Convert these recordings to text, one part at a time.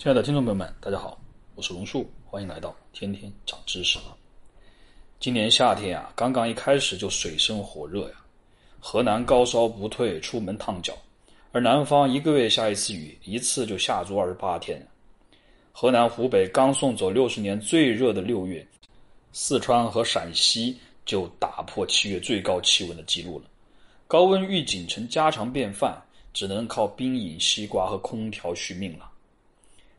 亲爱的听众朋友们，大家好，我是龙树，欢迎来到天天长知识。今年夏天啊，刚刚一开始就水深火热呀，河南高烧不退，出门烫脚，而南方一个月下一次雨，一次就下足二十八天。河南、湖北刚送走六十年最热的六月，四川和陕西就打破七月最高气温的记录了，高温预警成家常便饭，只能靠冰饮西瓜和空调续命了。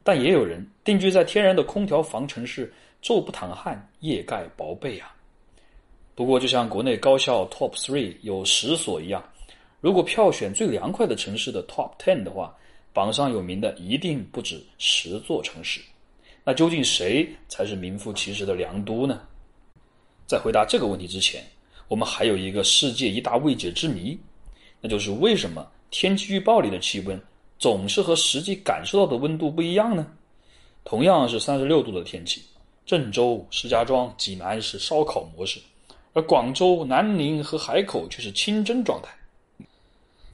但也有人定居在天然的空调房城市，昼不淌汗，夜盖薄被啊。不过，就像国内高校 Top Three 有十所一样，如果票选最凉快的城市的 Top Ten 的话，榜上有名的一定不止十座城市。那究竟谁才是名副其实的凉都呢？在回答这个问题之前，我们还有一个世界一大未解之谜，那就是为什么天气预报里的气温？总是和实际感受到的温度不一样呢。同样是三十六度的天气，郑州、石家庄、济南是烧烤模式，而广州、南宁和海口却是清蒸状态。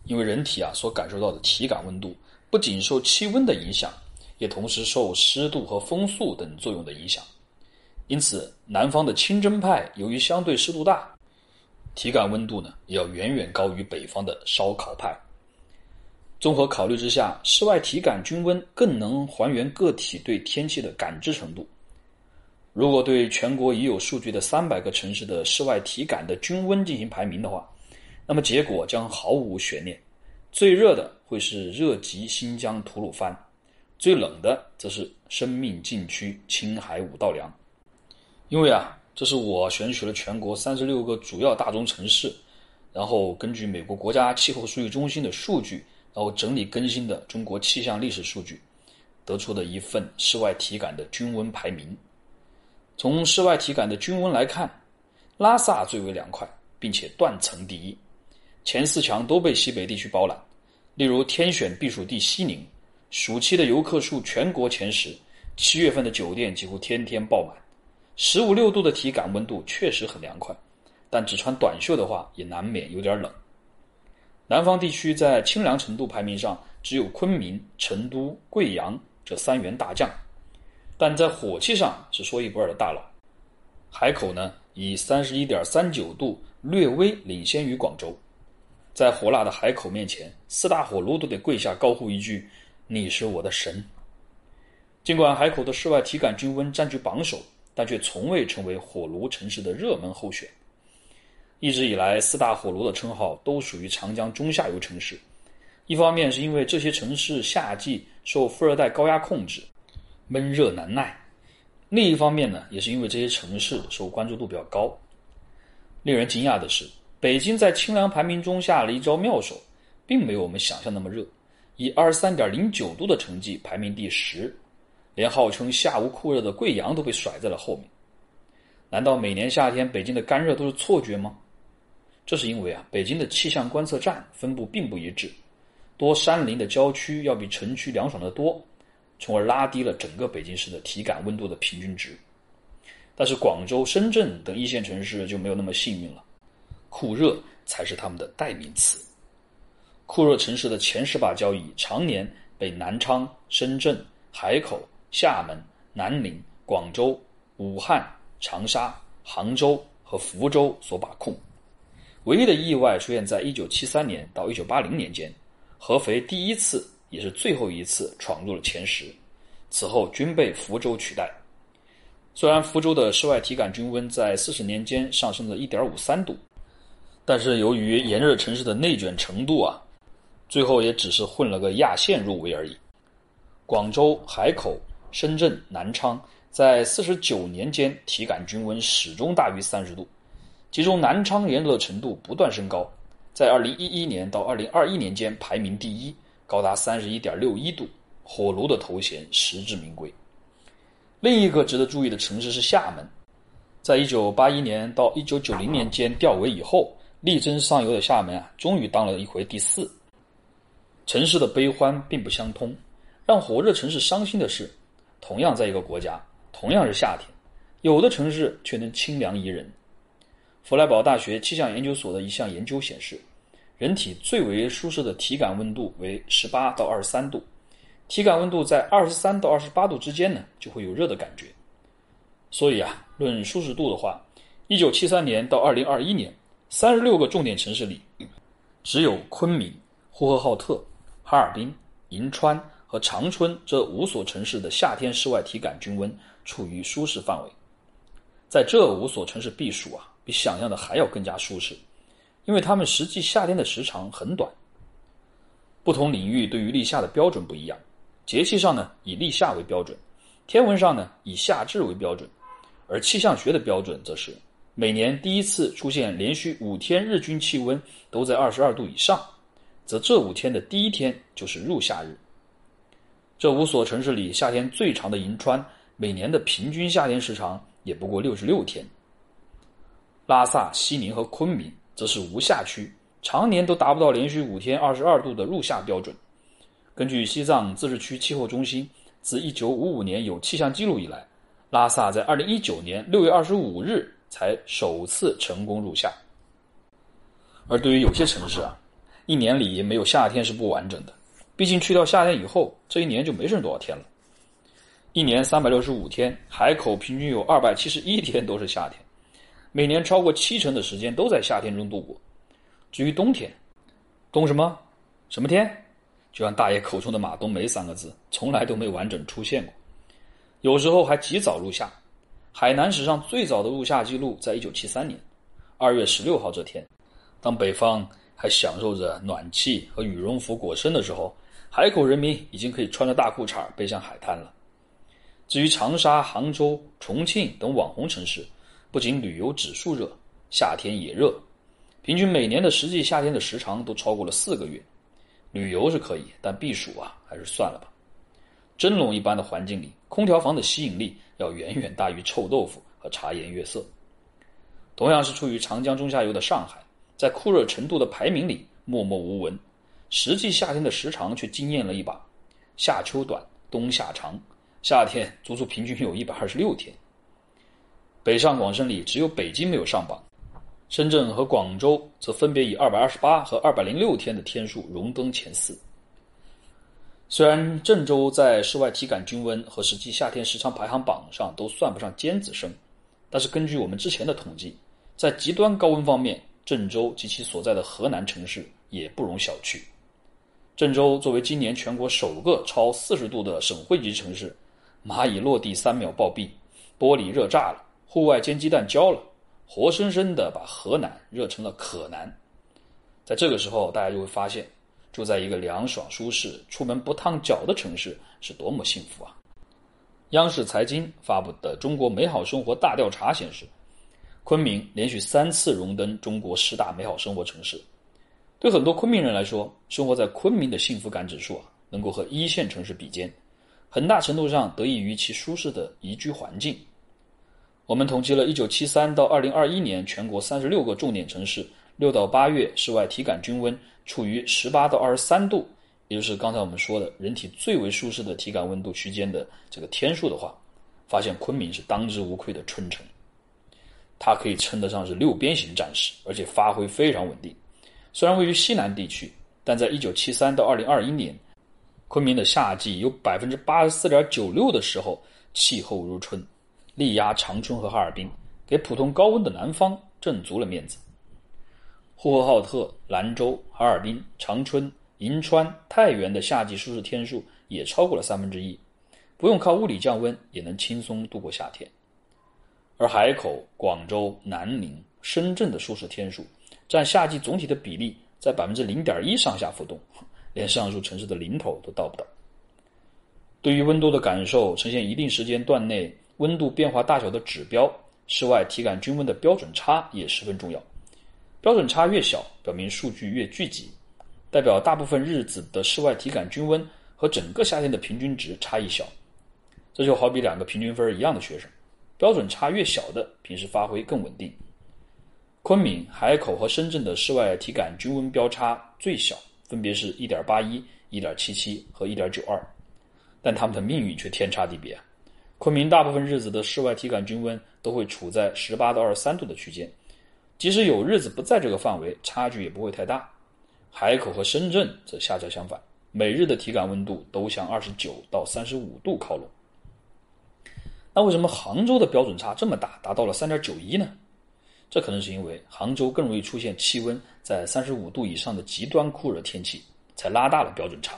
因为人体啊所感受到的体感温度，不仅受气温的影响，也同时受湿度和风速等作用的影响。因此，南方的清蒸派由于相对湿度大，体感温度呢也要远远高于北方的烧烤派。综合考虑之下，室外体感均温更能还原个体对天气的感知程度。如果对全国已有数据的三百个城市的室外体感的均温进行排名的话，那么结果将毫无悬念：最热的会是热极新疆吐鲁番，最冷的则是生命禁区青海五道梁。因为啊，这是我选取了全国三十六个主要大中城市，然后根据美国国家气候数据中心的数据。然后整理更新的中国气象历史数据，得出的一份室外体感的均温排名。从室外体感的均温来看，拉萨最为凉快，并且断层第一，前四强都被西北地区包揽。例如天选避暑地西宁，暑期的游客数全国前十，七月份的酒店几乎天天爆满。十五六度的体感温度确实很凉快，但只穿短袖的话也难免有点冷。南方地区在清凉程度排名上，只有昆明、成都、贵阳这三员大将，但在火气上是说一不二的大佬。海口呢，以三十一点三九度略微领先于广州。在火辣的海口面前，四大火炉都得跪下高呼一句：“你是我的神。”尽管海口的室外体感均温占据榜首，但却从未成为火炉城市的热门候选。一直以来，四大火炉的称号都属于长江中下游城市。一方面是因为这些城市夏季受副热带高压控制，闷热难耐；另一方面呢，也是因为这些城市受关注度比较高。令人惊讶的是，北京在清凉排名中下了一招妙手，并没有我们想象那么热，以二十三点零九度的成绩排名第十，连号称夏无酷热的贵阳都被甩在了后面。难道每年夏天北京的干热都是错觉吗？这是因为啊，北京的气象观测站分布并不一致，多山林的郊区要比城区凉爽得多，从而拉低了整个北京市的体感温度的平均值。但是广州、深圳等一线城市就没有那么幸运了，酷热才是他们的代名词。酷热城市的前十把交椅常年被南昌、深圳、海口、厦门、南宁、广州、武汉、长沙、杭州和福州所把控。唯一的意外出现在一九七三年到一九八零年间，合肥第一次也是最后一次闯入了前十，此后均被福州取代。虽然福州的室外体感均温在四十年间上升了一点五三度，但是由于炎热城市的内卷程度啊，最后也只是混了个亚线入围而已。广州、海口、深圳、南昌在四十九年间体感均温始终大于三十度。其中，南昌炎热程度不断升高，在2011年到2021年间排名第一，高达31.61度，火炉的头衔实至名归。另一个值得注意的城市是厦门，在1981年到1990年间调委以后，力争上游的厦门啊，终于当了一回第四。城市的悲欢并不相通，让火热城市伤心的是，同样在一个国家，同样是夏天，有的城市却能清凉宜人。弗莱堡大学气象研究所的一项研究显示，人体最为舒适的体感温度为十八到二十三度，体感温度在二十三到二十八度之间呢，就会有热的感觉。所以啊，论舒适度的话，一九七三年到二零二一年，三十六个重点城市里，只有昆明、呼和浩特、哈尔滨、银川和长春这五所城市的夏天室外体感均温处于舒适范围。在这五所城市避暑啊，比想象的还要更加舒适，因为他们实际夏天的时长很短。不同领域对于立夏的标准不一样，节气上呢以立夏为标准，天文上呢以夏至为标准，而气象学的标准则是每年第一次出现连续五天日均气温都在二十二度以上，则这五天的第一天就是入夏日。这五所城市里，夏天最长的银川，每年的平均夏天时长也不过六十六天。拉萨、西宁和昆明则是无夏区。常年都达不到连续五天二十二度的入夏标准。根据西藏自治区气候中心自一九五五年有气象记录以来，拉萨在二零一九年六月二十五日才首次成功入夏。而对于有些城市啊，一年里没有夏天是不完整的。毕竟去掉夏天以后，这一年就没剩多少天了。一年三百六十五天，海口平均有二百七十一天都是夏天，每年超过七成的时间都在夏天中度过。至于冬天，冬什么？什么天？就像大爷口中的“马冬梅”三个字，从来都没完整出现过。有时候还极早入夏。海南史上最早的入夏记录在一九七三年二月十六号这天，当北方还享受着暖气和羽绒服裹身的时候，海口人民已经可以穿着大裤衩背向海滩了。至于长沙、杭州、重庆等网红城市，不仅旅游指数热，夏天也热。平均每年的实际夏天的时长都超过了四个月，旅游是可以，但避暑啊还是算了吧。蒸笼一般的环境里，空调房的吸引力要远远大于臭豆腐和茶颜悦色。同样是处于长江中下游的上海，在酷热程度的排名里默默无闻，实际夏天的时长却惊艳了一把。夏秋短，冬夏长，夏天足足平均有一百二十六天。北上广深里只有北京没有上榜。深圳和广州则分别以二百二十八和二百零六天的天数荣登前四。虽然郑州在室外体感均温和实际夏天时长排行榜上都算不上尖子生，但是根据我们之前的统计，在极端高温方面，郑州及其所在的河南城市也不容小觑。郑州作为今年全国首个超四十度的省会级城市，蚂蚁落地三秒暴毙，玻璃热炸了，户外煎鸡蛋焦了。活生生的把河南热成了可南，在这个时候，大家就会发现，住在一个凉爽舒适、出门不烫脚的城市是多么幸福啊！央视财经发布的《中国美好生活大调查》显示，昆明连续三次荣登中国十大美好生活城市。对很多昆明人来说，生活在昆明的幸福感指数啊，能够和一线城市比肩，很大程度上得益于其舒适的宜居环境。我们统计了1973到2021年全国36个重点城市六到八月室外体感均温处于18到23度，也就是刚才我们说的人体最为舒适的体感温度区间的这个天数的话，发现昆明是当之无愧的春城。它可以称得上是六边形战士，而且发挥非常稳定。虽然位于西南地区，但在1973到2021年，昆明的夏季有84.96%的时候气候如春。力压长春和哈尔滨，给普通高温的南方挣足了面子。呼和浩特、兰州、哈尔滨、长春、银川、太原的夏季舒适天数也超过了三分之一，不用靠物理降温也能轻松度过夏天。而海口、广州、南宁、深圳的舒适天数占夏季总体的比例在百分之零点一上下浮动，连上述城市的零头都到不到。对于温度的感受，呈现一定时间段内。温度变化大小的指标，室外体感均温的标准差也十分重要。标准差越小，表明数据越聚集，代表大部分日子的室外体感均温和整个夏天的平均值差异小。这就好比两个平均分一样的学生，标准差越小的平时发挥更稳定。昆明、海口和深圳的室外体感均温标差最小，分别是一点八一、一点七七和一点九二，但他们的命运却天差地别。昆明大部分日子的室外体感均温都会处在十八到二十三度的区间，即使有日子不在这个范围，差距也不会太大。海口和深圳则恰恰相反，每日的体感温度都向二十九到三十五度靠拢。那为什么杭州的标准差这么大，达到了三点九一呢？这可能是因为杭州更容易出现气温在三十五度以上的极端酷热天气，才拉大了标准差。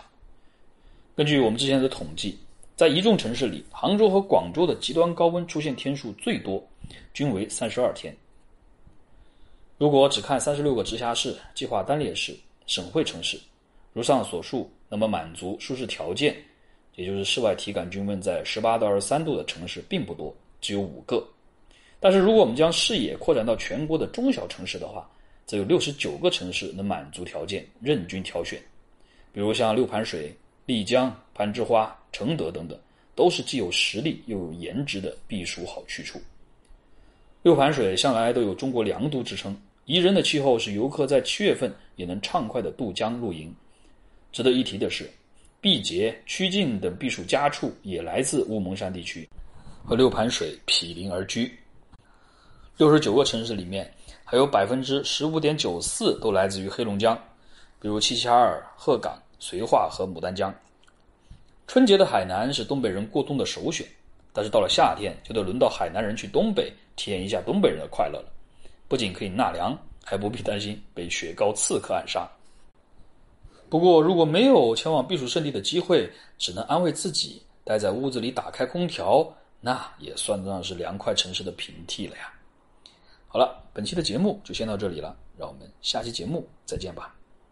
根据我们之前的统计，在一众城市里，杭州和广州的极端高温出现天数最多，均为三十二天。如果只看三十六个直辖市、计划单列市、省会城市，如上所述，那么满足舒适条件，也就是室外体感均温在十八到二十三度的城市并不多，只有五个。但是，如果我们将视野扩展到全国的中小城市的话，则有六十九个城市能满足条件，任君挑选。比如像六盘水、丽江、攀枝花、承德等等，都是既有实力又有颜值的避暑好去处。六盘水向来都有“中国良都”之称，宜人的气候使游客在七月份也能畅快的渡江露营。值得一提的是，毕节、曲靖等避暑佳处也来自乌蒙山地区，和六盘水毗邻而居。六十九个城市里面，还有百分之十五点九四都来自于黑龙江，比如齐齐哈尔、鹤岗、绥化和牡丹江。春节的海南是东北人过冬的首选，但是到了夏天，就得轮到海南人去东北体验一下东北人的快乐了。不仅可以纳凉，还不必担心被雪糕刺客暗杀。不过，如果没有前往避暑胜地的机会，只能安慰自己待在屋子里打开空调，那也算得上是凉快城市的平替了呀。好了，本期的节目就先到这里了，让我们下期节目再见吧。